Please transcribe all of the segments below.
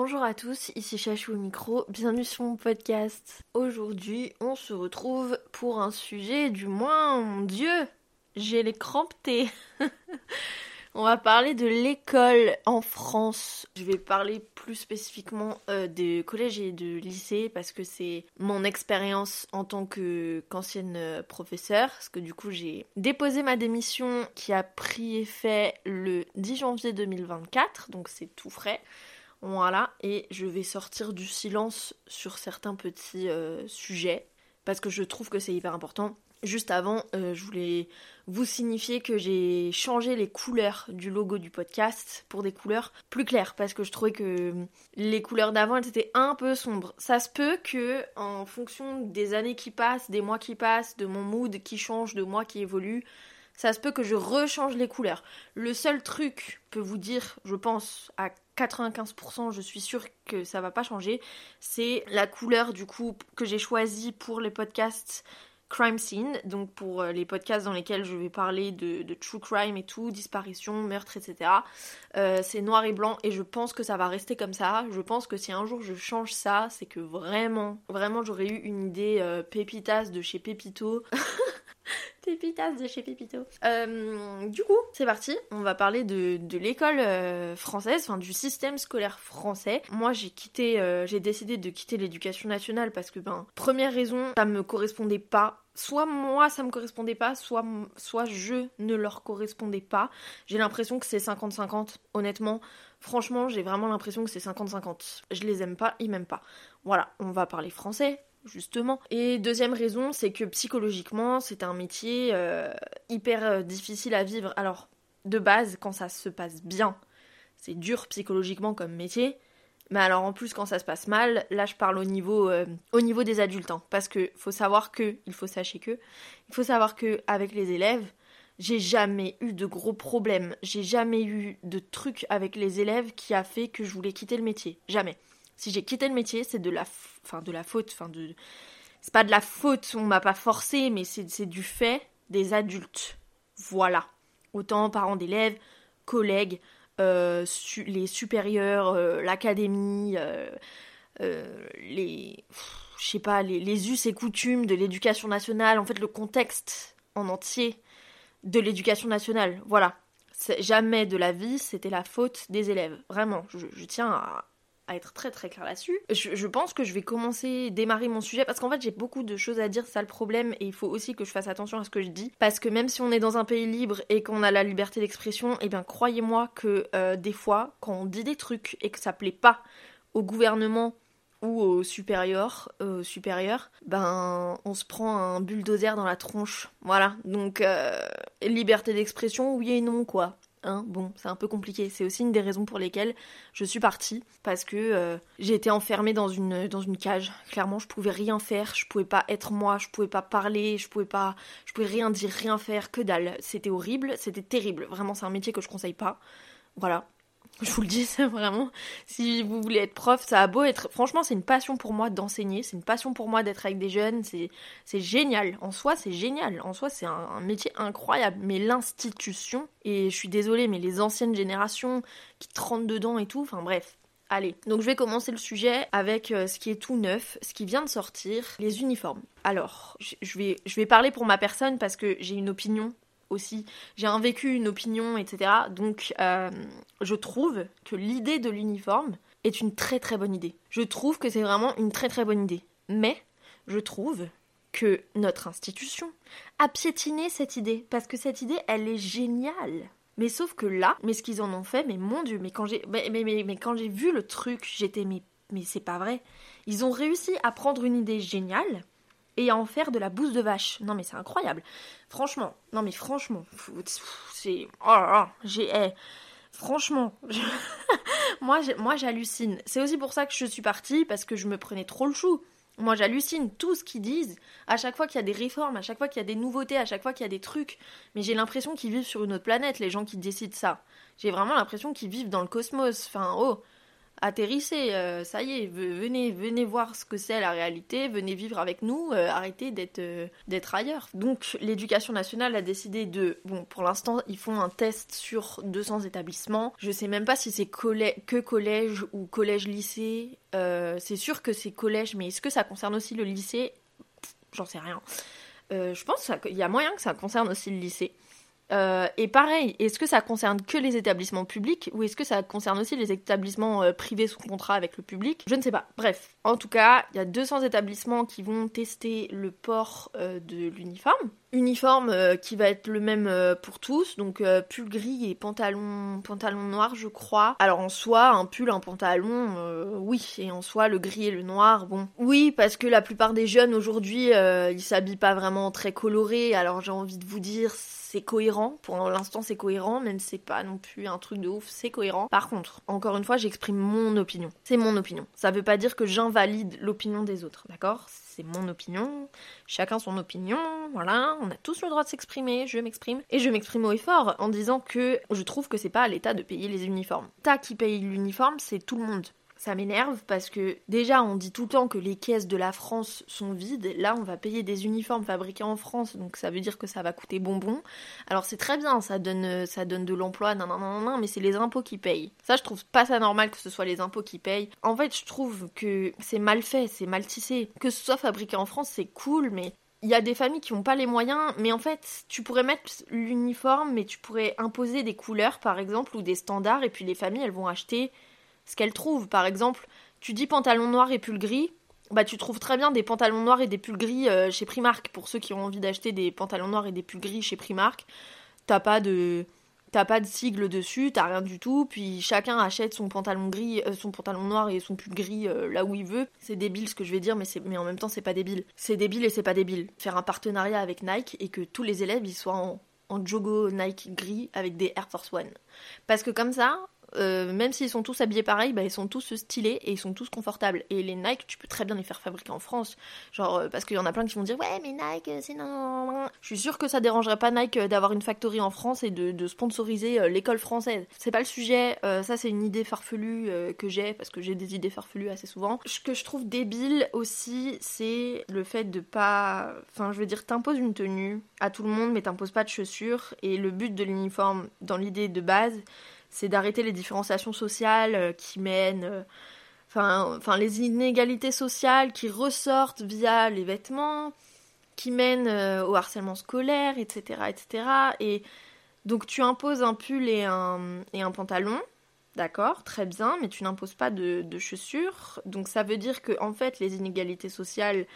Bonjour à tous, ici Chachou au micro, bienvenue sur mon podcast. Aujourd'hui, on se retrouve pour un sujet du moins, mon dieu, j'ai les crampes On va parler de l'école en France. Je vais parler plus spécifiquement euh, des collèges et de lycées parce que c'est mon expérience en tant que qu'ancienne euh, professeure. Parce que du coup, j'ai déposé ma démission qui a pris effet le 10 janvier 2024, donc c'est tout frais. Voilà, et je vais sortir du silence sur certains petits euh, sujets parce que je trouve que c'est hyper important. Juste avant, euh, je voulais vous signifier que j'ai changé les couleurs du logo du podcast pour des couleurs plus claires parce que je trouvais que les couleurs d'avant elles étaient un peu sombres. Ça se peut que en fonction des années qui passent, des mois qui passent, de mon mood qui change, de moi qui évolue, ça se peut que je rechange les couleurs. Le seul truc peut vous dire, je pense à 95%, je suis sûre que ça va pas changer, c'est la couleur du coup que j'ai choisie pour les podcasts Crime Scene, donc pour euh, les podcasts dans lesquels je vais parler de, true crime et tout, disparition, meurtre, etc. Euh, c'est noir et blanc et je pense que ça va rester comme ça. Je pense que si un jour je change ça, c'est que vraiment, vraiment j'aurais eu une idée euh, pépitas de chez Pépito. Pépitas de chez Pépito. du coup, c'est parti. On va parler de, l'école française, enfin du système scolaire français. Moi, j'ai quitté, j'ai décidé de quitter l'éducation nationale parce que, ben, première raison, ça me correspondait pas soit moi ça me correspondait pas, soit, soit je ne leur correspondais pas. J'ai l'impression que c'est 50-50, honnêtement. Franchement, j'ai vraiment l'impression que c'est 50-50. Je les aime pas, ils m'aiment pas. Voilà, on va parler français, justement. Et deuxième raison, c'est que psychologiquement, c'est un métier euh, hyper euh, difficile à vivre. Alors, de base, quand ça se passe bien, c'est dur psychologiquement comme métier. Mais alors en plus quand ça se passe mal, là je parle au niveau, euh, au niveau des adultes, hein, parce que faut savoir que, il faut sachez que, il faut savoir que avec les élèves, j'ai jamais eu de gros problèmes, j'ai jamais eu de trucs avec les élèves qui a fait que je voulais quitter le métier, jamais. Si j'ai quitté le métier, c'est de la, enfin de la faute, enfin de, c'est pas de la faute, on m'a pas forcé, mais c'est du fait des adultes, voilà. Autant parents d'élèves, collègues, euh, les supérieurs, euh, l'académie, euh, les, je sais pas, les, us et coutumes de l'éducation nationale, en fait le contexte en entier de l'éducation nationale. Voilà. Jamais de la vie, c'était la faute des élèves. Vraiment, je, je tiens à, à être très très clair là-dessus. Je, pense que je vais commencer, démarrer mon sujet parce qu'en fait j'ai beaucoup de choses à dire, c'est ça le problème et il faut aussi que je fasse attention à ce que je dis parce que même si on est dans un pays libre et qu'on a la liberté d'expression, eh bien croyez-moi que euh, des fois quand on dit des trucs et que ça plaît pas au gouvernement ou au supérieur, euh, supérieur, ben on se prend un bulldozer dans la tronche. Voilà. Donc euh, liberté d'expression, oui et non quoi. Hein, bon, c'est un peu compliqué. C'est aussi une des raisons pour lesquelles je suis partie. Parce que euh, j'ai été enfermée dans une, dans une cage. Clairement, je pouvais rien faire. Je pouvais pas être moi. Je pouvais pas parler. Je pouvais pas. Je pouvais rien dire, rien faire. Que dalle. C'était horrible. C'était terrible. Vraiment, c'est un métier que je conseille pas. Voilà. Je vous le dis, c'est vraiment. Si vous voulez être prof, ça a beau être. Franchement, c'est une passion pour moi d'enseigner. C'est une passion pour moi d'être avec des jeunes. C'est, génial. En soi, c'est génial. En soi, c'est un, métier incroyable. Mais l'institution, et je suis désolée, mais les anciennes générations qui trempent dedans et tout, enfin bref. Allez, donc je vais commencer le sujet avec euh, ce qui est tout neuf, ce qui vient de sortir, les uniformes. Alors, je vais, je vais parler pour ma personne parce que j'ai une opinion aussi. J'ai un vécu, une opinion, etc. Donc euh, je trouve que l'idée de l'uniforme est une très très bonne idée. Je trouve que c'est vraiment une très très bonne idée. Mais je trouve que notre institution a piétiné cette idée. Parce que cette idée, elle est géniale. Mais sauf que là, mais ce qu'ils en ont fait, mais mon dieu, mais quand j'ai mais, mais, mais, quand j'ai vu le truc, j'étais mais, mais c'est pas vrai. Ils ont réussi à prendre une idée géniale et à en faire de la bouse de vache. Non mais c'est incroyable. Franchement, non mais franchement, c'est oh j'ai eh, franchement, moi moi j'hallucine. C'est aussi pour ça que je suis partie parce que je me prenais trop le chou. Moi j'hallucine tout ce qu'ils disent. À chaque fois qu'il y a des réformes, à chaque fois qu'il y a des nouveautés, à chaque fois qu'il y a des trucs, mais j'ai l'impression qu'ils vivent sur une autre planète les gens qui décident ça. J'ai vraiment l'impression qu'ils vivent dans le cosmos. Enfin, oh, atterrissez, euh, ça y est, venez, venez voir ce que c'est la réalité, venez vivre avec nous, euh, arrêtez d'être euh, d'être ailleurs. Donc l'éducation nationale a décidé de, bon, pour l'instant, ils font un test sur 200 établissements. Je sais même pas si c'est que collège ou collège-lycée. c'est sûr que c'est collège, mais est-ce que ça concerne aussi le lycée? J'en sais rien. je pense qu'il y a moyen que ça concerne aussi le lycée. Euh, et pareil, est-ce que ça concerne que les établissements publics ou est-ce que ça concerne aussi les établissements euh, privés sous contrat avec le public? Je ne sais pas. Bref, en tout cas, il y a 200 établissements qui vont tester le port euh, de l'uniforme. Uniforme qui va être le même pour tous, donc pull gris et pantalon, pantalon noir, je crois. Alors en soi, un pull, un pantalon, oui, et en soi, le gris et le noir, bon. Oui, parce que la plupart des jeunes aujourd'hui, ils s'habillent pas vraiment très colorés, alors j'ai envie de vous dire, c'est cohérent. Pour l'instant, c'est cohérent, même si c'est pas non plus un truc de ouf, c'est cohérent. Par contre, encore une fois, j'exprime mon opinion. C'est mon opinion. Ça veut pas dire que j'invalide l'opinion des autres, d'accord? C'est mon opinion. Chacun son opinion. Voilà, on a tous le droit de s'exprimer. Je m'exprime. Et je m'exprime au effort en disant que je trouve que c'est pas à l'État de payer les uniformes. L'État qui paye l'uniforme, c'est tout le monde ça m'énerve parce que déjà on dit tout le temps que les caisses de la France sont vides. Là on va payer des uniformes fabriqués en France, donc ça veut dire que ça va coûter bonbon. Alors c'est très bien, ça donne, donne de l'emploi, non, non, non, non, mais c'est les impôts qui payent. Ça je trouve pas ça normal que ce soit les impôts qui payent. En fait je trouve que c'est mal fait, c'est mal tissé. Que ce soit fabriqué en France c'est cool, mais il y a des familles qui n'ont pas les moyens, mais en fait, tu pourrais mettre l'uniforme, mais tu pourrais imposer des couleurs, par exemple, ou des standards, et puis les familles, elles vont acheter ce qu'elle trouve. Par exemple, tu dis pantalon noir et pull gris, bah tu trouves très bien des pantalons noirs et des pulls gris euh, chez Primark. Pour ceux qui ont envie d'acheter des pantalons noirs et des pulls gris chez Primark, t'as pas de t'as pas de sigle dessus, t'as rien du tout, puis chacun achète son pantalon gris, euh, son pantalon noir et son pull gris euh, là où il veut. C'est débile ce que je vais dire, mais, mais en même temps c'est pas débile. C'est débile et c'est pas débile. Faire un partenariat avec Nike et que tous les élèves ils soient en, en jogo Nike gris avec des Air Force One. Parce que comme ça, euh, même s'ils sont tous habillés pareil, bah, ils sont tous stylés et ils sont tous confortables. Et les Nike, tu peux très bien les faire fabriquer en France. Genre, euh, parce qu'il y en a plein qui vont dire Ouais, mais Nike, c'est non. Je suis sûre que ça dérangerait pas Nike euh, d'avoir une factory en France et de, sponsoriser l'école française. C'est pas le sujet, ça c'est une idée farfelue que j'ai, parce que j'ai des idées farfelues assez souvent. Ce que je trouve débile aussi, c'est le fait de pas. Enfin, je veux dire, t'imposes une tenue à tout le monde, mais t'imposes pas de chaussures. Et le but de l'uniforme, dans l'idée de base, c'est d'arrêter les différenciations sociales euh, qui mènent, euh, enfin, enfin les inégalités sociales qui ressortent via les vêtements, qui mènent euh, au harcèlement scolaire, etc., etc. Et donc tu imposes un pull et un, et un pantalon, d'accord, très bien, mais tu n'imposes pas de, chaussures. Donc ça veut dire que en fait les inégalités sociales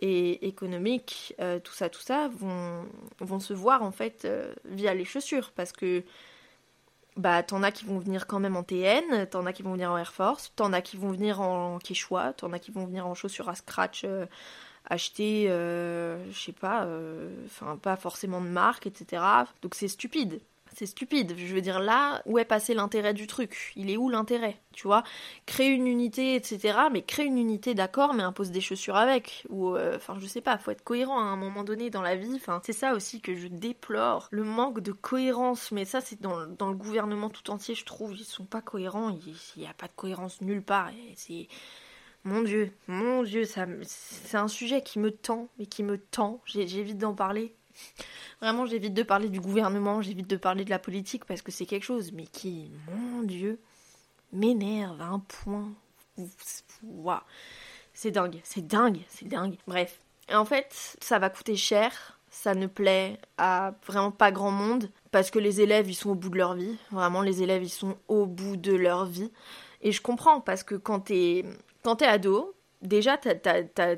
et économiques, tout ça, tout ça, vont, vont se voir en fait via les chaussures, parce que bah t'en as qui vont venir quand même en TN, t'en as qui vont venir en Air Force, t'en as qui vont venir en Quechua, t'en as qui vont venir en chaussures à scratch euh, acheter, euh, je sais pas, euh, enfin pas forcément de marque, etc. Donc c'est stupide c'est stupide. Je veux dire, là, où est passé l'intérêt du truc? Il est où l'intérêt? Tu vois? Créer une unité, etc. Mais créer une unité, d'accord, mais impose des chaussures avec. Ou, euh, enfin, je sais pas, faut être cohérent à un moment donné dans la vie. Enfin, c'est ça aussi que je déplore. Le manque de cohérence. Mais ça, c'est dans, le gouvernement tout entier, je trouve. Ils sont pas cohérents. Il n'y a pas de cohérence nulle part. Mon Dieu, mon Dieu, ça, c'est un sujet qui me tend, mais qui me tend. J'évite d'en parler Vraiment, j'évite de parler du gouvernement, j'évite de parler de la politique parce que c'est quelque chose, mais qui, mon Dieu, m'énerve à un point. C'est dingue, c'est dingue, c'est dingue. Bref. En fait, ça va coûter cher, ça ne plaît à vraiment pas grand monde parce que les élèves, ils sont au bout de leur vie. Vraiment, les élèves, ils sont au bout de leur vie. Et je comprends parce que quand t'es quand t'es ado, déjà, t'as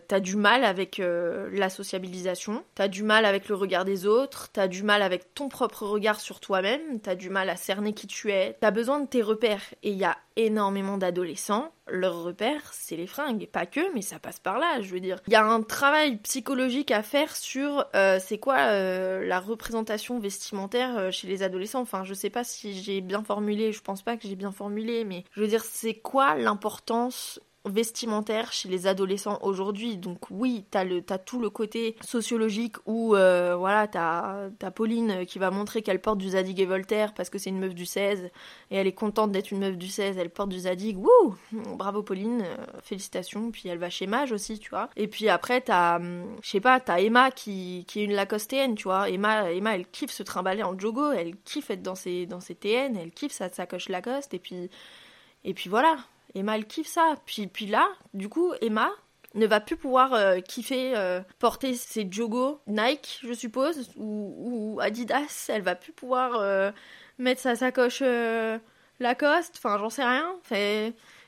as, du mal avec euh, la sociabilisation, t'as du mal avec le regard des autres, t'as du mal avec ton propre regard sur toi-même, t'as du mal à cerner qui tu es, t'as besoin de tes repères. Et il y a énormément d'adolescents, leur repère, c'est les fringues. Pas que, mais ça passe par là, je veux dire. Il y a un travail psychologique à faire sur euh, c'est quoi euh, la représentation vestimentaire chez les adolescents. Enfin, je sais pas si j'ai bien formulé, je pense pas que j'ai bien formulé, mais je veux dire, c'est quoi l'importance vestimentaire chez les adolescents aujourd'hui. Donc oui, t'as le as tout le côté sociologique où euh, voilà, t'as as Pauline qui va montrer qu'elle porte du Zadig et Voltaire parce que c'est une meuf du 16 et elle est contente d'être une meuf du 16, elle porte du Zadig. Wouh Bravo Pauline, euh, félicitations. Puis elle va chez Mage aussi, tu vois. Et puis après t'as hum, je sais pas, t'as Emma qui, qui est une lacostéenne, tu vois. Emma Emma elle kiffe se trimballer en jogo, elle kiffe être dans ses dans ses TN, elle kiffe sa sacoche Lacoste et puis et puis voilà, Emma, elle kiffe ça. Puis, puis là, du coup, Emma ne va plus pouvoir euh, kiffer euh, porter ses jogos Nike, je suppose, ou, Adidas. Elle va plus pouvoir euh, mettre sa sacoche Lacoste. Enfin, j'en sais rien.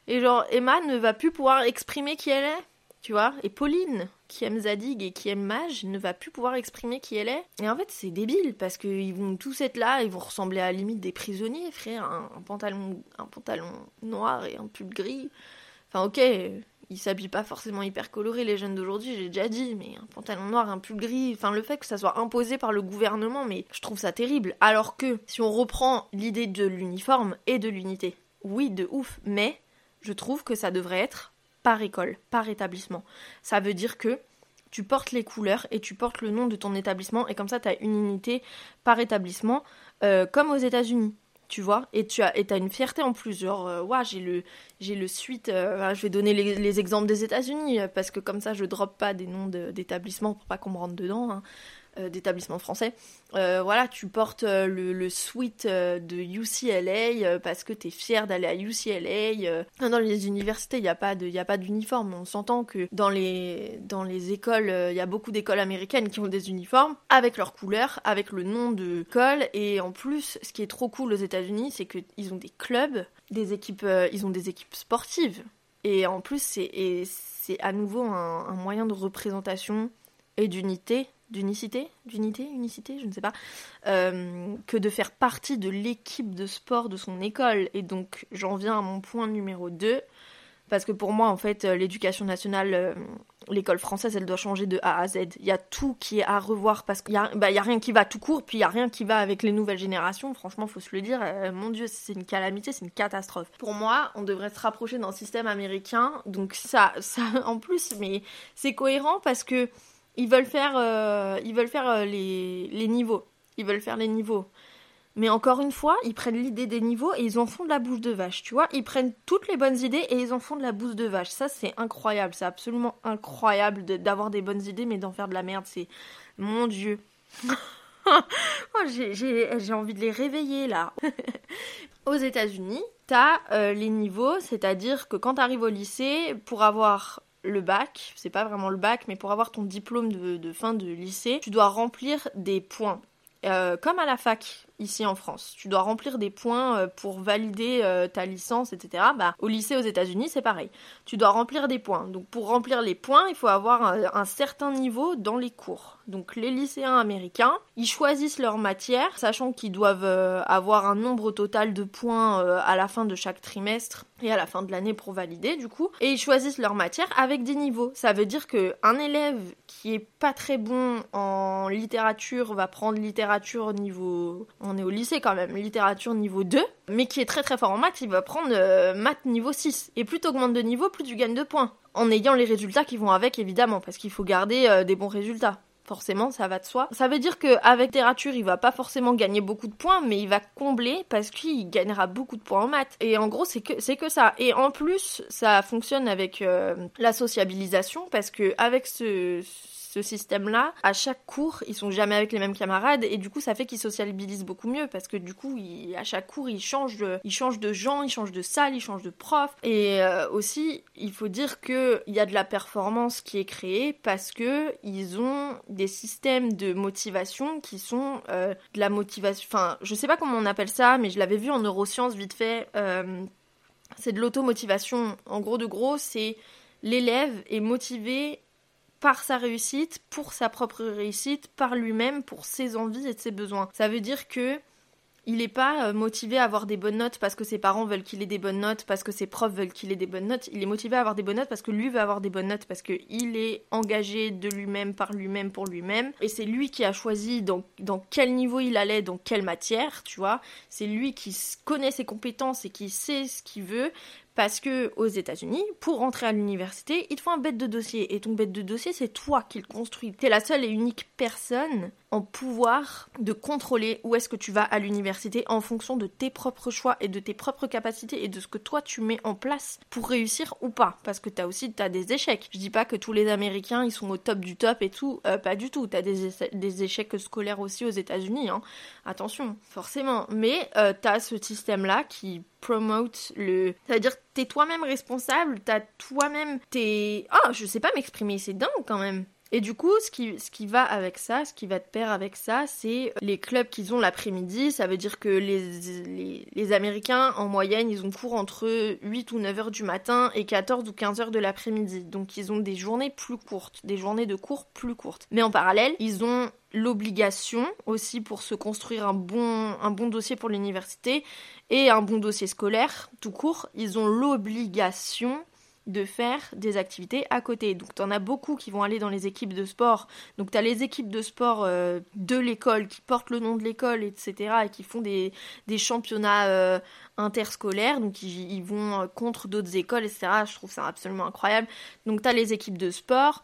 Et genre, Emma ne va plus pouvoir exprimer qui elle est tu vois. Et Pauline, qui aime Zadig et qui aime Mage, ne va plus pouvoir exprimer qui elle est. Et en fait, c'est débile, parce qu'ils vont tous être là, ils vont ressembler à la limite des prisonniers, frère. Un, pantalon, un pantalon noir et un pull gris. Enfin, ok, ils s'habillent pas forcément hyper colorés, les jeunes d'aujourd'hui, j'ai déjà dit, mais un pantalon noir, un pull gris, enfin, le fait que ça soit imposé par le gouvernement, mais je trouve ça terrible. Alors que, si on reprend l'idée de l'uniforme et de l'unité, oui, de ouf, mais je trouve que ça devrait être par école, par établissement. Ça veut dire que tu portes les couleurs et tu portes le nom de ton établissement et comme ça tu as une unité par établissement euh, comme aux États-Unis. Tu vois, et tu as, et une fierté en plus, genre, euh, j'ai le, le suite, euh, je vais donner les, exemples des États-Unis, parce que comme ça je drop pas des noms d'établissements pour pas qu'on me rentre dedans. Hein. Euh, d'établissements français. Euh, voilà, tu portes euh, le, le suite de UCLA parce que tu es fier d'aller à UCLA. Dans les universités, il n'y a pas d'uniforme. On s'entend que dans les, dans les écoles, il y a beaucoup d'écoles américaines qui ont des uniformes avec leurs couleurs, avec le nom de l'école. Et en plus, ce qui est trop cool aux États-Unis, c'est qu'ils ont des clubs, des équipes, ils ont des équipes sportives. Et en plus, c'est, à nouveau un moyen de représentation et d'unité d'unicité, d'unité, unicité, je ne sais pas, euh, que de faire partie de l'équipe de sport de son école. Et donc j'en viens à mon point numéro 2, parce que pour moi, en fait, euh, l'éducation nationale, euh, l'école française, elle doit changer de A à Z. Il y a tout qui est à revoir, parce qu'il n'y a, bah, a rien qui va tout court, puis il n'y a rien qui va avec les nouvelles générations. Franchement, faut se le dire, mon Dieu, c'est une calamité, c'est une catastrophe. Pour moi, on devrait se rapprocher d'un système américain, donc ça, ça en plus, mais c'est cohérent parce que ils veulent faire, euh, ils veulent faire euh, les, les, niveaux. Ils veulent faire les niveaux. Mais encore une fois, ils prennent l'idée des niveaux et ils en font de la bouche de vache, tu vois. Ils prennent toutes les bonnes idées et ils en font de la bouche de vache. Ça, c'est incroyable. C'est absolument incroyable d'avoir des bonnes idées mais d'en faire de la merde. C'est... Mon Dieu. oh, j'ai envie de les réveiller là. Aux États-Unis, t'as euh, les niveaux, c'est-à-dire que quand t'arrives au lycée, pour avoir le bac, c'est pas vraiment le bac, mais pour avoir ton diplôme de, fin de lycée, tu dois remplir des points. Euh, comme à la fac ici en France, tu dois remplir des points euh, pour valider euh, ta licence, etc. Bah, au lycée aux États-Unis, c'est pareil. Tu dois remplir des points. Donc pour remplir les points, il faut avoir un certain niveau dans les cours. Donc les lycéens américains, ils choisissent leur matière, sachant qu'ils doivent euh, avoir un nombre total de points euh, à la fin de chaque trimestre et à la fin de l'année pour valider du coup, et ils choisissent leur matière avec des niveaux. Ça veut dire que un élève qui est pas très bon en littérature va prendre littérature niveau on est au lycée quand même, littérature niveau 2, mais qui est très très fort en maths, il va prendre euh, maths niveau 6. Et plus tu augmentes de niveau, plus tu gagnes de points. En ayant les résultats qui vont avec évidemment parce qu'il faut garder des bons résultats forcément, ça va de soi. Ça veut dire qu'avec littérature, il va pas forcément gagner beaucoup de points, mais il va combler parce qu'il gagnera beaucoup de points en maths. Et en gros, c'est que c'est que ça. Et en plus, ça fonctionne avec euh, la sociabilisation parce que avec ce système-là, à chaque cours, ils sont jamais avec les mêmes camarades et du coup, ça fait qu'ils sociabilisent beaucoup mieux parce que du coup, à chaque cours, ils changent, de, ils changent de gens, ils changent de salle, ils changent de prof. Et euh, aussi, il faut dire qu'il y a de la performance qui est créée parce que ils ont des systèmes de motivation qui sont euh, de la motivation. Enfin, je sais pas comment on appelle ça, mais je l'avais vu en neurosciences vite fait. Euh, c'est de l'automotivation. En gros de gros, c'est l'élève est motivé par sa réussite, pour sa propre réussite, par lui-même, pour ses envies et ses besoins. Ça veut dire que il n'est pas euh, motivé à avoir des bonnes notes parce que ses parents veulent qu'il ait des bonnes notes, parce que ses profs veulent qu'il ait des bonnes notes. Il est motivé à avoir des bonnes notes parce que lui veut avoir des bonnes notes, parce qu'il est engagé de lui-même, par lui-même, pour lui-même. Et c'est lui qui a choisi dans, dans quel niveau il allait, dans quelle matière, tu vois. C'est lui qui connaît ses compétences et qui sait ce qu'il veut Parce que aux États-Unis, pour rentrer à l'université, il te faut un bête de dossier. Et ton bête de dossier, c'est toi qui le construis. T'es la seule et unique personne en pouvoir de contrôler où est-ce que tu vas à l'université en fonction de tes propres choix et de tes propres capacités et de ce que toi tu mets en place pour réussir ou pas. Parce que t'as aussi des échecs. Je dis pas que tous les Américains ils sont au top du top et tout, euh, pas du tout. T'as des, des échecs scolaires aussi aux États-Unis, hein. attention, forcément. Mais euh, t'as ce système-là qui promote le. Ça veut dire t'es toi-même responsable, t'as toi-même tes. Ah, oh, je sais pas m'exprimer, c'est dingue quand même. Et du coup, ce qui, ce qui va avec ça, ce qui va de pair avec ça, c'est les clubs qu'ils ont l'après-midi. Ça veut dire que les, les, Américains, en moyenne, ils ont cours entre 8 ou 9 heures du matin et 14 ou 15 heures de l'après-midi. Donc ils ont des journées plus courtes, des journées de cours plus courtes. Mais en parallèle, ils ont l'obligation aussi pour se construire un bon, un bon dossier pour l'université et un bon dossier scolaire tout court, ils ont l'obligation de faire des activités à côté. Donc tu en as beaucoup qui vont aller dans les équipes de sport. Donc tu les équipes de sport euh, de l'école qui portent le nom de l'école, etc. et qui font des, championnats euh, interscolaires. Donc ils, ils vont euh, contre d'autres écoles, etc. Je trouve ça absolument incroyable. Donc tu as les équipes de sport.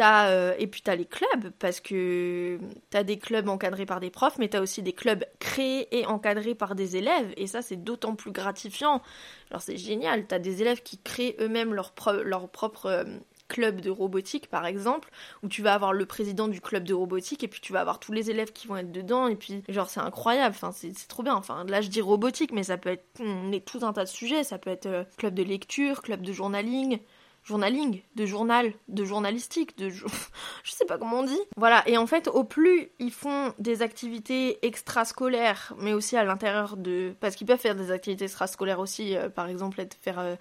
Euh, et puis t'as les clubs, parce que t'as des clubs encadrés par des profs, mais t'as aussi des clubs créés et encadrés par des élèves, et ça c'est d'autant plus gratifiant. Alors c'est génial, t'as des élèves qui créent eux-mêmes leur, leur propre euh, club de robotique par exemple, où tu vas avoir le président du club de robotique, et puis tu vas avoir tous les élèves qui vont être dedans, et puis genre c'est incroyable, enfin c'est trop bien. Enfin là je dis robotique, mais ça peut être mais tout un tas de sujets, ça peut être euh, club de lecture, club de journaling, journaling, de journal, de journalistique, de je sais pas comment on dit. Voilà, et en fait, au plus ils font des activités extrascolaires, mais aussi à l'intérieur de parce qu'ils peuvent faire des activités extrascolaires aussi, euh, par exemple être faire euh,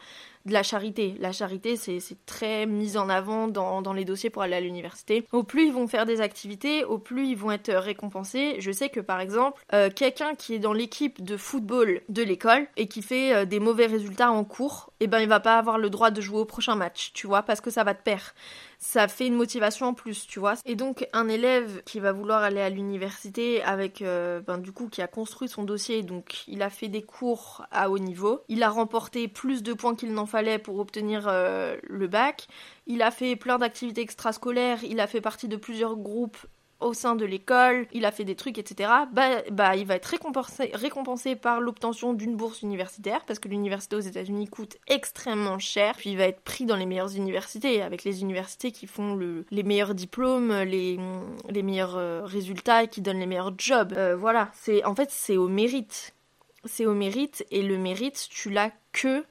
de la charité. La charité, c'est très mis en avant dans, les dossiers pour aller à l'université. Au plus ils vont faire des activités, au plus ils vont être récompensés. Je sais que par exemple, euh, quelqu'un qui est dans l'équipe de football de l'école et qui fait euh, des mauvais résultats en cours, eh ben il va pas avoir le droit de jouer au prochain match, tu vois, parce que ça va te perdre ça fait une motivation en plus, tu vois. Et donc un élève qui va vouloir aller à l'université avec, euh, ben, du coup, qui a construit son dossier, donc il a fait des cours à haut niveau, il a remporté plus de points qu'il n'en fallait pour obtenir euh, le bac, il a fait plein d'activités extrascolaires, il a fait partie de plusieurs groupes au sein de l'école, il a fait des trucs, etc., bah, bah il va être récompensé, récompensé par l'obtention d'une bourse universitaire, parce que l'université aux États-Unis coûte extrêmement cher, puis il va être pris dans les meilleures universités, avec les universités qui font le, les meilleurs diplômes, les, les meilleurs euh, résultats qui donnent les meilleurs jobs. Euh, voilà, c'est en fait c'est au mérite. C'est au mérite, et le mérite, tu l'as que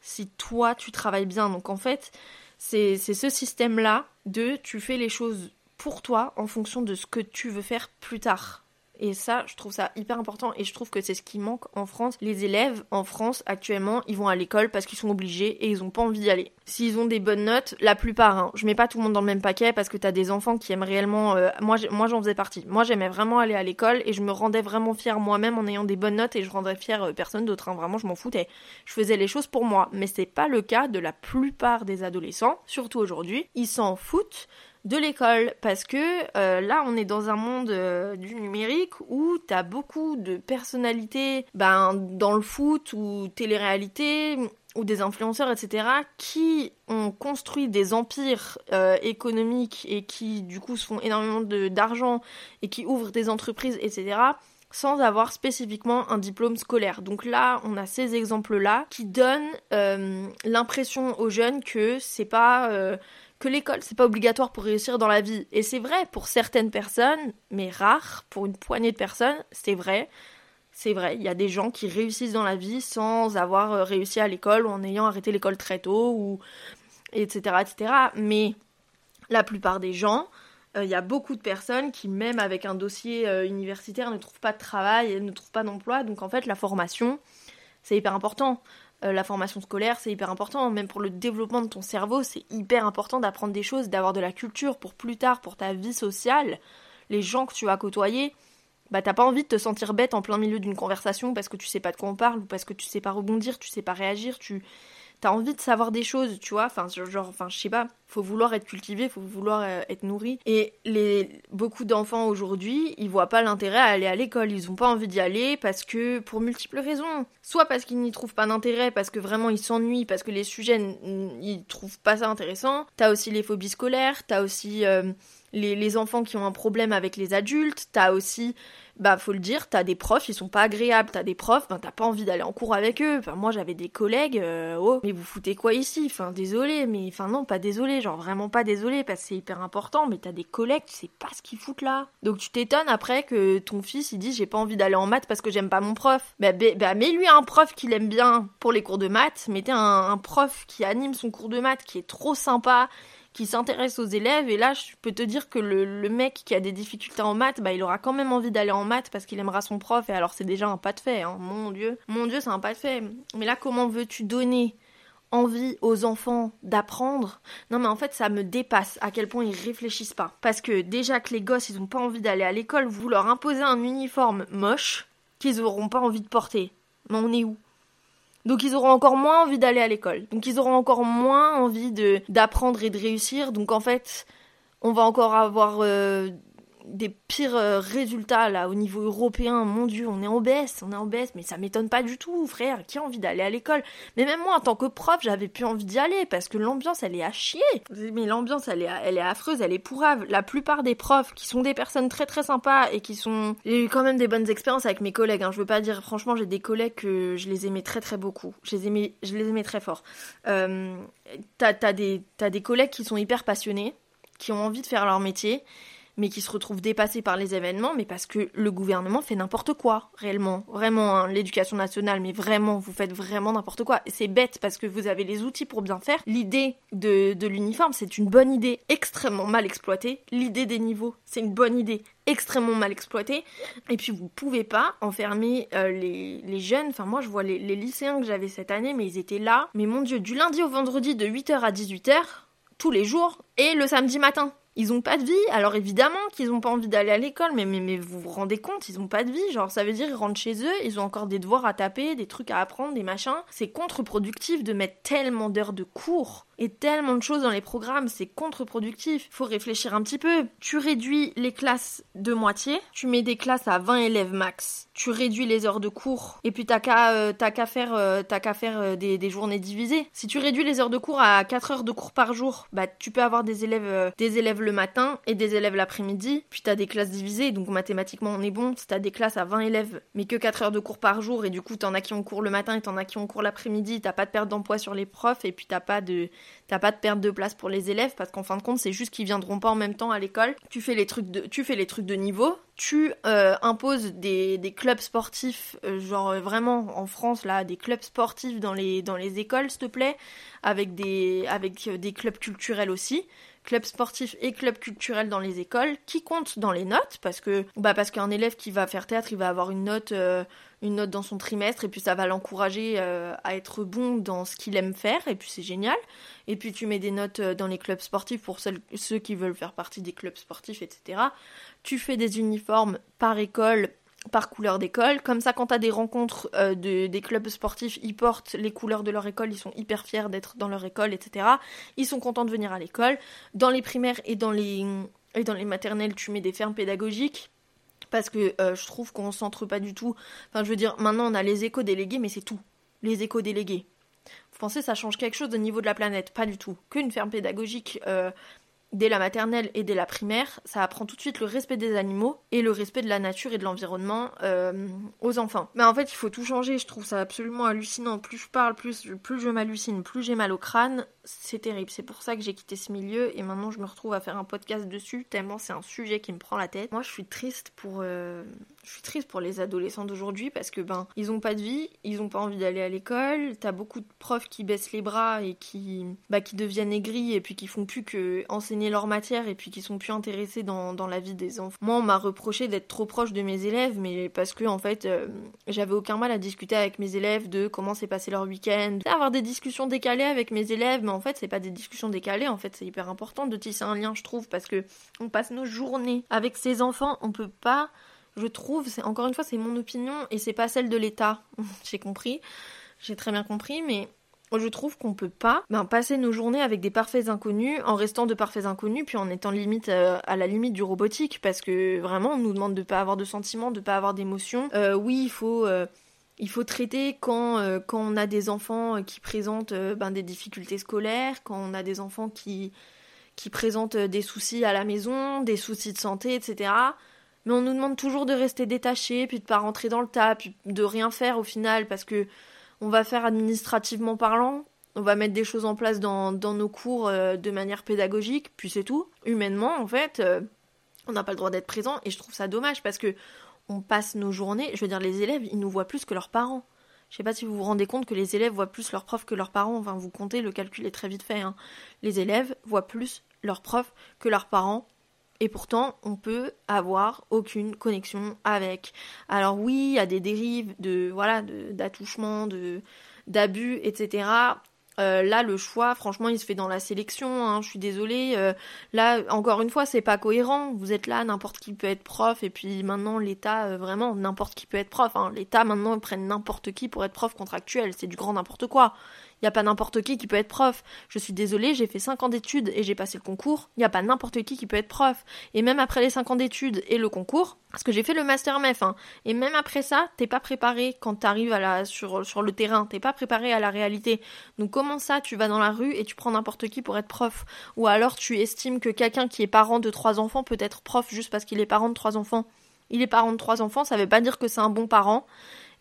si toi tu travailles bien. Donc en fait, c'est ce système-là de tu fais les choses pour toi en fonction de ce que tu veux faire plus tard. Et ça, je trouve ça hyper important et je trouve que c'est ce qui manque en France. Les élèves en France actuellement, ils vont à l'école parce qu'ils sont obligés et ils ont pas envie d'y aller. S'ils ont des bonnes notes, la plupart, hein, je mets pas tout le monde dans le même paquet parce que t'as des enfants qui aiment réellement. Euh, moi, moi j'en faisais partie. Moi, j'aimais vraiment aller à l'école et je me rendais vraiment fière moi-même en ayant des bonnes notes et je rendais fière euh, personne d'autre. Hein. Vraiment, je m'en foutais. Je faisais les choses pour moi, mais c'est pas le cas de la plupart des adolescents, surtout aujourd'hui. Ils s'en foutent de l'école parce que euh, là on est dans un monde euh, du numérique où t'as beaucoup de personnalités ben, dans le foot ou télé-réalité ou des influenceurs etc qui ont construit des empires euh, économiques et qui du coup se font énormément d'argent et qui ouvrent des entreprises etc sans avoir spécifiquement un diplôme scolaire. Donc là, on a ces exemples-là qui donnent l'impression aux jeunes que c'est pas que l'école c'est pas obligatoire pour réussir dans la vie. Et c'est vrai pour certaines personnes, mais rare, pour une poignée de personnes, c'est vrai. C'est vrai, il y a des gens qui réussissent dans la vie sans avoir euh, réussi à l'école ou en ayant arrêté l'école très tôt ou etc etc. Mais la plupart des gens, euh, il y a beaucoup de personnes qui même avec un dossier euh, universitaire ne trouvent pas de travail et ne trouvent pas d'emploi. Donc en fait la formation c'est hyper important. Euh, la formation scolaire, c'est hyper important. Même pour le développement de ton cerveau, c'est hyper important d'apprendre des choses, d'avoir de la culture pour plus tard, pour ta vie sociale. Les gens que tu vas côtoyer, bah t'as pas envie de te sentir bête en plein milieu d'une conversation parce que tu sais pas de quoi on parle ou parce que tu sais pas rebondir, tu sais pas réagir, tu t'as envie de savoir des choses, tu vois. Enfin, genre, enfin, je sais pas. faut vouloir être cultivé, faut vouloir euh, être nourri. Et les beaucoup d'enfants aujourd'hui, ils voient pas l'intérêt à aller à l'école. Ils ont pas envie d'y aller parce que pour multiples raisons. Soit parce qu'ils n'y trouvent pas d'intérêt, parce que vraiment ils s'ennuient, parce que les sujets ils trouvent pas ça intéressant. T'as aussi les phobies scolaires, t'as aussi euh, les, les enfants qui ont un problème avec les adultes, t'as aussi bah faut le dire, t'as des profs, ils sont pas agréables, t'as des profs, ben t'as pas envie d'aller en cours avec eux. Enfin moi j'avais des collègues, euh, oh mais vous foutez quoi ici? Enfin désolé, mais enfin non pas désolé, genre vraiment pas désolé parce que c'est hyper important, mais t'as des collègues, tu sais pas ce qu'ils foutent là. Donc tu t'étonnes après que ton fils il dit j'ai pas envie d'aller en maths parce que j'aime pas mon prof. Bah, bah mets-lui un prof qu'il aime bien pour les cours de maths, mettez un, un prof qui anime son cours de maths qui est trop sympa s'intéresse aux élèves. Et là, je peux te dire que le, mec qui a des difficultés en maths, bah, il aura quand même envie d'aller en maths parce qu'il aimera son prof. Et alors, c'est déjà un pas de fait. Hein. Mon Dieu, mon Dieu, c'est un pas de fait. Mais là, comment veux-tu donner envie aux enfants d'apprendre? Non mais en fait ça me dépasse à quel point ils réfléchissent pas. Parce que déjà que les gosses ils ont pas envie d'aller à l'école, vous leur imposez un uniforme moche qu'ils auront pas envie de porter. Mais on est où? Donc ils auront encore moins envie d'aller à l'école. Donc ils auront encore moins envie d'apprendre et de réussir. Donc en fait, on va encore avoir euh, des pires euh, résultats là au niveau européen. Mon Dieu, on est en baisse, on est en baisse, mais ça m'étonne pas du tout, frère. Qui a envie d'aller à l'école? Mais même moi, en tant que prof, j'avais plus envie d'y aller parce que l'ambiance, elle est à chier. Mais l'ambiance, elle est, elle est affreuse, elle est pourrave. La plupart des profs, qui sont des personnes très très sympas et qui sont, j'ai eu quand même des bonnes expériences avec mes collègues. Hein. Je veux pas dire, franchement, j'ai des collègues que je les aimais très très beaucoup. Je les aimais, je les aimais très fort. Euh, t'as, des, t'as des collègues qui sont hyper passionnés, qui ont envie de faire leur métier mais qui se retrouvent dépassés par les événements, mais parce que le gouvernement fait n'importe quoi, réellement. Vraiment, hein, l'éducation nationale, mais vraiment, vous faites vraiment n'importe quoi. C'est bête parce que vous avez les outils pour bien faire. L'idée de, l'uniforme, c'est une bonne idée extrêmement mal exploitée. L'idée des niveaux, c'est une bonne idée extrêmement mal exploitée. Et puis vous pouvez pas enfermer euh, les, les, jeunes. Enfin moi je vois les, les lycéens que j'avais cette année, mais ils étaient là. Mais mon dieu, du lundi au vendredi de 8h à 18h, tous les jours, et le samedi matin. Ils ont pas de vie. Alors évidemment qu'ils ont pas envie d'aller à l'école, mais, mais, vous vous rendez compte, ils ont pas de vie. Genre ça veut dire ils rentrent chez eux, ils ont encore des devoirs à taper, des trucs à apprendre, des machins. C'est contre-productif de mettre tellement d'heures de cours et tellement de choses dans les programmes, c'est contre-productif. Faut réfléchir un petit peu. Tu réduis les classes de moitié, tu mets des classes à 20 élèves max, tu réduis les heures de cours, et puis t'as qu'à euh, faire, euh, faire euh, des, des, journées divisées. Si tu réduis les heures de cours à 4 heures de cours par jour, bah tu peux avoir des élèves, des élèves le matin et des élèves l'après-midi, puis t'as des classes divisées, donc mathématiquement on est bon. Si t'as des classes à 20 élèves, mais que 4 heures de cours par jour, et du coup t'en as qui ont cours le matin et t'en as qui ont cours l'après-midi, t'as pas de perte d'emploi sur les profs, et puis t'as pas de T'as pas de perte de place pour les élèves parce qu'en fin de compte, c'est juste qu'ils viendront pas en même temps à l'école. Tu fais les trucs de, tu fais les trucs de niveau. Tu euh, imposes des, des, clubs sportifs, euh, genre euh, vraiment en France là, des clubs sportifs dans les dans les écoles, s'il te plaît, avec des avec des clubs culturels aussi club sportif et club culturel dans les écoles qui comptent dans les notes parce que bah parce qu'un élève qui va faire théâtre il va avoir une note une note dans son trimestre et puis ça va l'encourager à être bon dans ce qu'il aime faire et puis c'est génial et puis tu mets des notes euh, dans les clubs sportifs pour ceux qui veulent faire partie des clubs sportifs, etc. Tu fais des uniformes par école, par couleur d'école. Comme ça, quand tu as des rencontres euh, de, des clubs sportifs, ils portent les couleurs de leur école, ils sont hyper fiers d'être dans leur école, etc. Ils sont contents de venir à l'école. Dans les primaires et dans les, et dans les maternelles, tu mets des fermes pédagogiques. Parce que euh, je trouve qu'on centre pas du tout. Enfin, je veux dire, maintenant on a les éco-délégués, mais c'est tout. Les éco-délégués. Vous pensez ça change quelque chose au niveau de la planète? Pas du tout. Qu'une ferme pédagogique euh, dès la maternelle et dès la primaire, ça apprend tout de suite le respect des animaux et le respect de la nature et de l'environnement euh, aux enfants. Mais en fait, il faut tout changer. Je trouve ça absolument hallucinant. Plus je parle, plus, plus je m'hallucine, plus j'ai mal au crâne. C'est terrible. C'est pour ça que j'ai quitté ce milieu et maintenant je me retrouve à faire un podcast dessus tellement c'est un sujet qui me prend la tête. Moi, je suis triste pour. Euh, je suis triste pour les adolescents d'aujourd'hui parce que ben ils ont pas de vie, ils ont pas envie d'aller à l'école. T'as beaucoup de profs qui baissent les bras et qui bah, qui deviennent aigris et puis qui font plus que enseigner leur matière et puis qui sont plus intéressés dans, dans la vie des enfants. Moi on m'a reproché d'être trop proche de mes élèves mais parce que en fait euh, j'avais aucun mal à discuter avec mes élèves de comment s'est passé leur week-end, avoir des discussions décalées avec mes élèves mais en fait c'est pas des discussions décalées en fait c'est hyper important de tisser un lien je trouve parce que on passe nos journées avec ses enfants on peut pas je trouve, c'est encore une fois, c'est mon opinion et c'est pas celle de l'État. j'ai compris, j'ai très bien compris, mais je trouve qu'on peut pas ben, passer nos journées avec des parfaits inconnus en restant de parfaits inconnus puis en étant limite euh, à la limite du robotique parce que vraiment on nous demande de pas avoir de sentiments, de pas avoir d'émotions. Euh, oui, il faut euh, il faut traiter quand, quand on a des enfants qui présentent ben, des difficultés scolaires, quand on a des enfants qui qui présentent des soucis à la maison, des soucis de santé, etc. Mais on nous demande toujours de rester détaché, puis de pas rentrer dans le tas, puis de rien faire au final parce que on va faire administrativement parlant, on va mettre des choses en place dans, nos cours euh, de manière pédagogique, puis c'est tout. Humainement, en fait, euh, on n'a pas le droit d'être présent, et je trouve ça dommage parce que on passe nos journées, je veux dire, les élèves, ils nous voient plus que leurs parents. Je sais pas si vous vous rendez compte que les élèves voient plus leurs profs que leurs parents. Enfin, vous comptez, le calcul est très vite fait. Hein. Les élèves voient plus leurs profs que leurs parents et pourtant on peut avoir aucune connexion avec. Alors oui, il y a des dérives de voilà d'attouchement, d'abus, etc. Euh, là, le choix, franchement, il se fait dans la sélection. Hein, je suis désolée. Euh, là, encore une fois, c'est pas cohérent. Vous êtes là, n'importe qui peut être prof, et puis maintenant, l'État, euh, vraiment, n'importe qui peut être prof. Hein. L'État, maintenant, ils prennent n'importe qui pour être prof contractuel. C'est du grand n'importe quoi. Il n'y a pas n'importe qui qui peut être prof. Je suis désolée, j'ai fait 5 ans d'études et j'ai passé le concours. Il n'y a pas n'importe qui qui peut être prof. Et même après les 5 ans d'études et le concours, parce que j'ai fait le master MEF, hein, et même après ça, t'es pas préparé quand t'arrives à sur, sur le terrain, t'es pas préparé à la réalité. Donc comment ça, tu vas dans la rue et tu prends n'importe qui pour être prof? Ou alors tu estimes que quelqu'un qui est parent de trois enfants peut être prof juste parce qu'il est parent de trois enfants? Il est parent de trois enfants, ça veut pas dire que c'est un bon parent.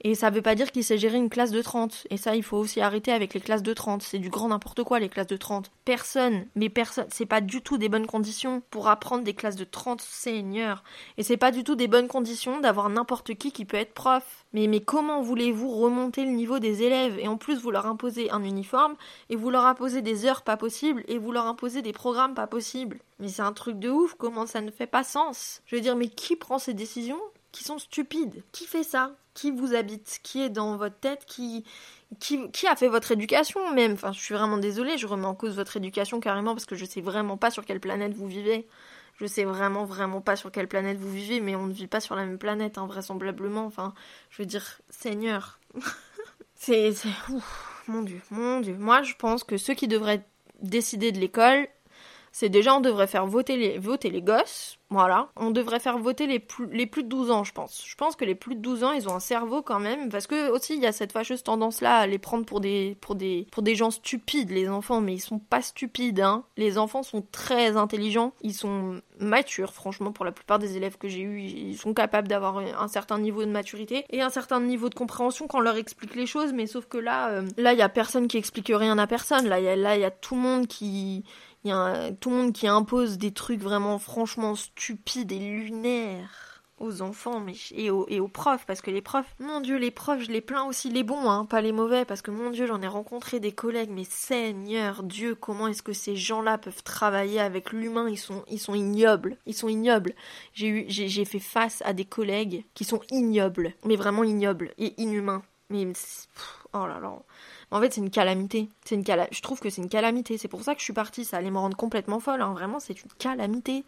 Et ça veut pas dire qu'il sait gérer une classe de 30. Et ça, il faut aussi arrêter avec les classes de 30. C'est du grand n'importe quoi, les classes de 30. Personne, mais personne, c'est pas du tout des bonnes conditions pour apprendre des classes de 30 seigneurs. Et c'est pas du tout des bonnes conditions d'avoir n'importe qui qui peut être prof. Mais, mais comment voulez-vous remonter le niveau des élèves et en plus vous leur imposer un uniforme et vous leur imposer des heures pas possibles et vous leur imposer des programmes pas possibles? Mais c'est un truc de ouf, comment ça ne fait pas sens? Je veux dire, mais qui prend ces décisions? Qui sont stupides? Qui fait ça? Qui vous habite, qui est dans votre tête, qui, qui, a fait votre éducation même. Enfin, je suis vraiment désolée, je remets en cause votre éducation carrément parce que je sais vraiment pas sur quelle planète vous vivez. Je sais vraiment, vraiment pas sur quelle planète vous vivez, mais on ne vit pas sur la même planète, vraisemblablement. Enfin, je veux dire, Seigneur. c'est. Mon Dieu, mon Dieu. Moi, je pense que ceux qui devraient décider de l'école, c'est déjà on devrait faire voter les, voter les gosses, voilà. On devrait faire voter les plus, les plus de 12 ans, je pense. Je pense que les plus de 12 ans, ils ont un cerveau quand même, parce que aussi il y a cette fâcheuse tendance-là à les prendre pour des, pour des, pour des gens stupides, les enfants, mais ils sont pas stupides, hein. Les enfants sont très intelligents, ils sont matures, franchement, pour la plupart des élèves que j'ai eus, ils sont capables d'avoir un certain niveau de maturité et un certain niveau de compréhension quand on leur explique les choses, mais sauf que là, euh, là, il y a personne qui explique rien à personne, là, il y a, là, il y a tout le monde qui il y a tout le monde qui impose des trucs vraiment franchement stupides et lunaires aux enfants mais, et, aux, et aux profs parce que les profs mon dieu les profs je les plains aussi les bons hein pas les mauvais parce que mon dieu j'en ai rencontré des collègues mais seigneur dieu comment est-ce que ces gens-là peuvent travailler avec l'humain? Ils sont ils sont ignobles. Ils sont ignobles. J'ai fait face à des collègues qui sont ignobles mais vraiment ignobles et inhumains mais oh là là en fait, c'est une calamité. C'est une cala... Je trouve que c'est une calamité. C'est pour ça que je suis partie. Ça allait me rendre complètement folle. Hein. Vraiment, c'est une calamité.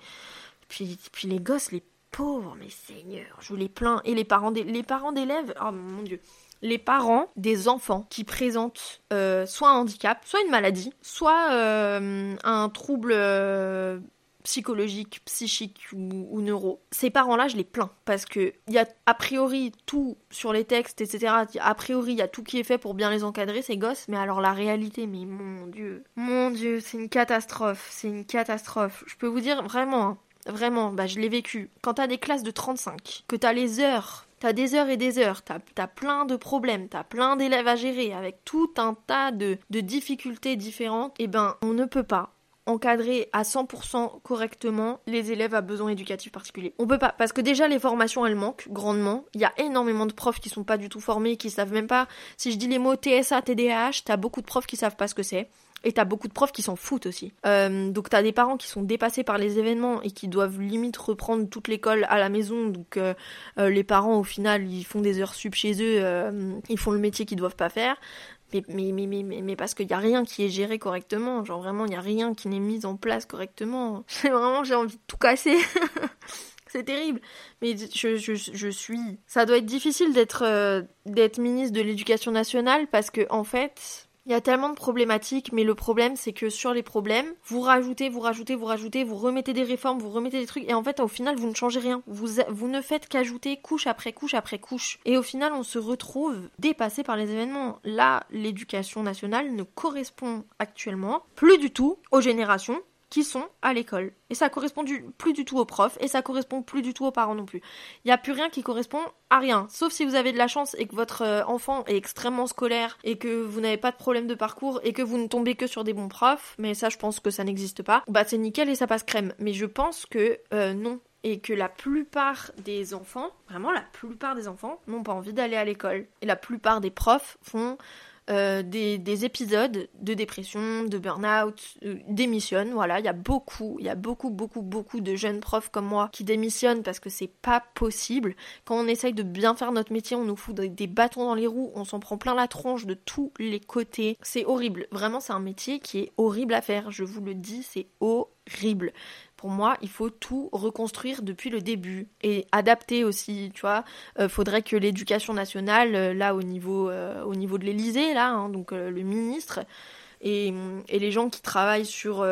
Puis, puis les gosses, les pauvres, mais seigneur, je vous les plains. Et les parents, des... les parents d'élèves, oh mon dieu. Les parents des enfants qui présentent euh, soit un handicap, soit une maladie, soit euh, un trouble euh, psychologique, psychique ou, neuro, ces parents-là, je les plains parce que il y a a priori tout sur les textes, etc. A priori, il y a tout qui est fait pour bien les encadrer, ces gosses, mais alors la réalité, mais mon dieu, mon dieu, c'est une catastrophe, c'est une catastrophe. Je peux vous dire vraiment, hein, vraiment, bah je l'ai vécu. Quand t'as des classes de 35, que t'as les heures T'as des heures et des heures, t'as as plein de problèmes, t'as plein d'élèves à gérer avec tout un tas de, de difficultés différentes, et eh ben on ne peut pas encadrer à 100% correctement les élèves à besoins éducatifs particuliers. On peut pas, parce que déjà les formations elles manquent grandement. Il y a énormément de profs qui sont pas du tout formés, qui savent même pas. Si je dis les mots TSA, TDAH, t'as beaucoup de profs qui savent pas ce que c'est. Et t'as beaucoup de profs qui s'en foutent aussi. Euh, donc t'as des parents qui sont dépassés par les événements et qui doivent limite reprendre toute l'école à la maison. Donc euh, euh, les parents au final ils font des heures sub chez eux, ils font le métier qu'ils doivent pas faire mais, mais, mais, mais, parce qu'il n'y a rien qui est géré correctement. Genre vraiment, il n'y a rien qui n'est mis en place correctement. vraiment, j'ai envie de tout casser. c'est terrible. Mais je, je, je, suis. Ça doit être difficile d'être euh, d'être ministre de l'Éducation nationale parce que en fait, Il y a tellement de problématiques, mais le problème c'est que sur les problèmes, vous rajoutez, vous rajoutez, vous rajoutez, vous remettez des réformes, vous remettez des trucs, et en fait au final vous ne changez rien. Vous, vous ne faites qu'ajouter couche après couche après couche. Et au final on se retrouve dépassé par les événements. Là, l'éducation nationale ne correspond actuellement plus du tout aux générations qui sont à l'école. Et ça correspond plus du tout aux profs et ça correspond plus du tout aux parents non plus. Il n'y a plus rien qui correspond à rien. Sauf si vous avez de la chance et que votre euh, enfant est extrêmement scolaire et que vous n'avez pas de problème de parcours et que vous ne tombez que sur des bons profs, mais ça je pense que ça n'existe pas, bah c'est nickel et ça passe crème. Mais je pense que euh, non. Et que la plupart des enfants, vraiment la plupart des enfants, n'ont pas envie d'aller à l'école. Et la plupart des profs font euh, des, épisodes de dépression, de burn-out, euh, démissionnent. Voilà, il y a beaucoup, il y a beaucoup, beaucoup, beaucoup de jeunes profs comme moi qui démissionnent parce que c'est pas possible. Quand on essaye de bien faire notre métier, on nous fout des bâtons dans les roues, on s'en prend plein la tronche de tous les côtés. C'est horrible. Vraiment, c'est un métier qui est horrible à faire. Je vous le dis, c'est horrible. Pour moi, il faut tout reconstruire depuis le début et adapter aussi, tu vois. Euh, faudrait que l'éducation nationale, euh, là au niveau, euh, au niveau de l'Élysée, là, hein, donc le ministre, et, les gens qui travaillent sur,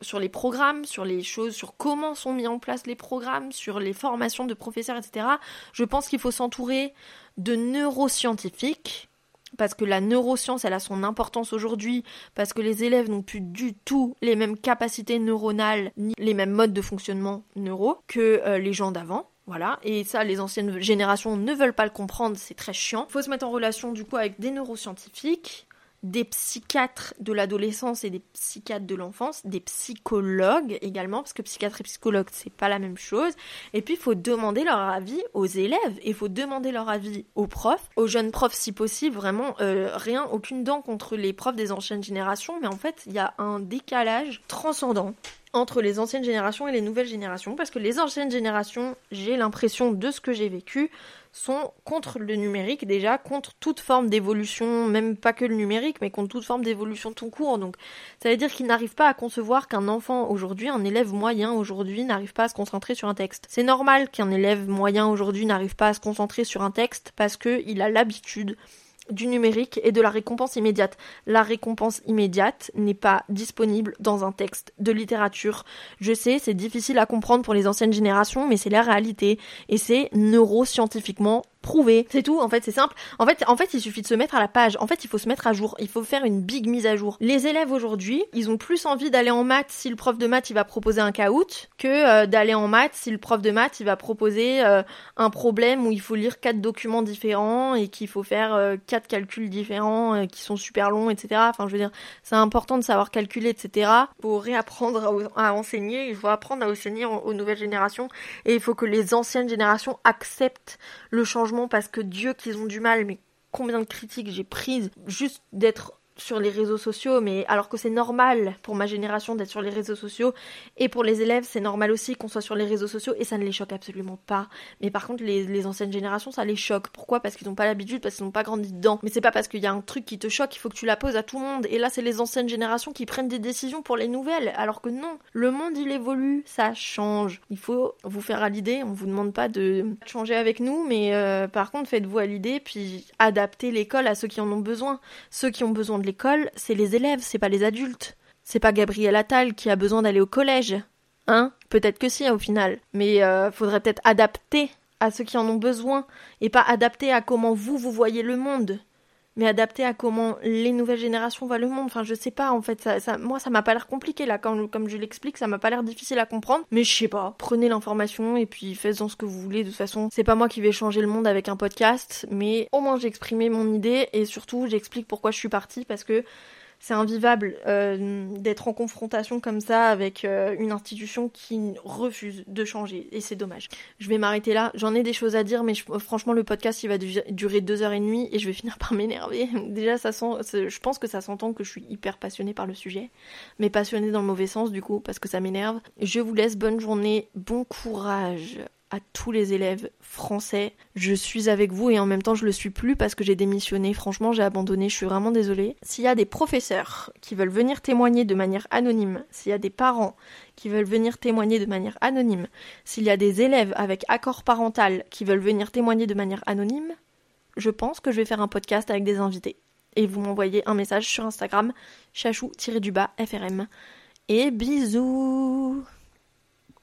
sur les programmes, sur les choses, sur comment sont mis en place les programmes, sur les formations de professeurs, etc. Je pense qu'il faut s'entourer de neuroscientifiques parce que la neuroscience, elle a son importance aujourd'hui, parce que les élèves n'ont plus du tout les mêmes capacités neuronales, ni les mêmes modes de fonctionnement neuro que euh, les gens d'avant. Voilà, et ça, les anciennes générations ne veulent pas le comprendre, c'est très chiant. Faut se mettre en relation du coup avec des neuroscientifiques, des psychiatres de l'adolescence et des psychiatres de l'enfance, des psychologues également, parce que psychiatre et psychologue, c'est pas la même chose. Et puis, il faut demander leur avis aux élèves, il faut demander leur avis aux profs, aux jeunes profs si possible, vraiment, euh, rien, aucune dent contre les profs des anciennes générations, mais en fait, il y a un décalage transcendant entre les anciennes générations et les nouvelles générations, parce que les anciennes générations, j'ai l'impression de ce que j'ai vécu, sont contre le numérique déjà, contre toute forme d'évolution, même pas que le numérique, mais contre toute forme d'évolution tout court. Donc ça veut dire qu'ils n'arrivent pas à concevoir qu'un enfant aujourd'hui, un élève moyen aujourd'hui, n'arrive pas à se concentrer sur un texte. C'est normal qu'un élève moyen aujourd'hui n'arrive pas à se concentrer sur un texte parce qu'il a l'habitude du numérique et de la récompense immédiate. La récompense immédiate n'est pas disponible dans un texte de littérature. Je sais, c'est difficile à comprendre pour les anciennes générations, mais c'est la réalité et c'est neuroscientifiquement prouvé. C'est tout, en fait, c'est simple. En fait, en fait, il suffit de se mettre à la page. En fait, il faut se mettre à jour. Il faut faire une big mise à jour. Les élèves aujourd'hui, ils ont plus envie d'aller en maths si le prof de maths il va proposer un caout que euh, d'aller en maths si le prof de maths il va proposer euh, un problème où il faut lire quatre documents différents et qu'il faut faire euh, quatre calculs différents qui sont super longs, etc. Enfin, je veux dire, c'est important de savoir calculer, etc. Pour réapprendre à, enseigner, il faut apprendre à enseigner aux nouvelles générations et il faut que les anciennes générations acceptent le changement parce que Dieu qu'ils ont du mal, mais combien de critiques j'ai prises juste d'être sur les réseaux sociaux, mais alors que c'est normal pour ma génération d'être sur les réseaux sociaux, et pour les élèves, c'est normal aussi qu'on soit sur les réseaux sociaux, et ça ne les choque absolument pas. Mais par contre, les, anciennes générations, ça les choque. Pourquoi? Parce qu'ils n'ont pas l'habitude, parce qu'ils n'ont pas grandi dedans. Mais c'est pas parce qu'il y a un truc qui te choque, il faut que tu la poses à tout le monde. Et là, c'est les anciennes générations qui prennent des décisions pour les nouvelles, alors que non, le monde il évolue, ça change. Il faut vous faire à l'idée, on vous demande pas de changer avec nous, mais euh, par contre, faites-vous à l'idée, puis adaptez l'école à ceux qui en ont besoin. Ceux qui ont besoin de l'école, c'est les élèves, c'est pas les adultes. C'est pas Gabriel Attal qui a besoin d'aller au collège. Hein? Peut-être que si au final. Mais euh, faudrait peut-être adapter à ceux qui en ont besoin et pas adapter à comment vous vous voyez le monde mais adapté à comment les nouvelles générations voient le monde. Enfin, je sais pas, en fait, ça, ça moi, ça m'a pas l'air compliqué, là, quand, comme je l'explique, ça m'a pas l'air difficile à comprendre, mais je sais pas, prenez l'information et puis faites-en ce que vous voulez, de toute façon, c'est pas moi qui vais changer le monde avec un podcast, mais au moins j'ai exprimé mon idée et surtout j'explique pourquoi je suis partie, parce que c'est invivable euh, d'être en confrontation comme ça avec euh, une institution qui refuse de changer et c'est dommage. Je vais m'arrêter là. J'en ai des choses à dire, mais franchement le podcast il va durer deux heures et demie et je vais finir par m'énerver. Déjà ça sent, je pense que ça s'entend que je suis hyper passionnée par le sujet, mais passionnée dans le mauvais sens du coup parce que ça m'énerve. Je vous laisse bonne journée, bon courage à tous les élèves français. Je suis avec vous et en même temps je le suis plus parce que j'ai démissionné. Franchement, j'ai abandonné. Je suis vraiment désolée. S'il y a des professeurs qui veulent venir témoigner de manière anonyme, s'il y a des parents qui veulent venir témoigner de manière anonyme, s'il y a des élèves avec accord parental qui veulent venir témoigner de manière anonyme, je pense que je vais faire un podcast avec des invités. et vous m'envoyez un message sur Instagram, chachou-FRM. Et bisous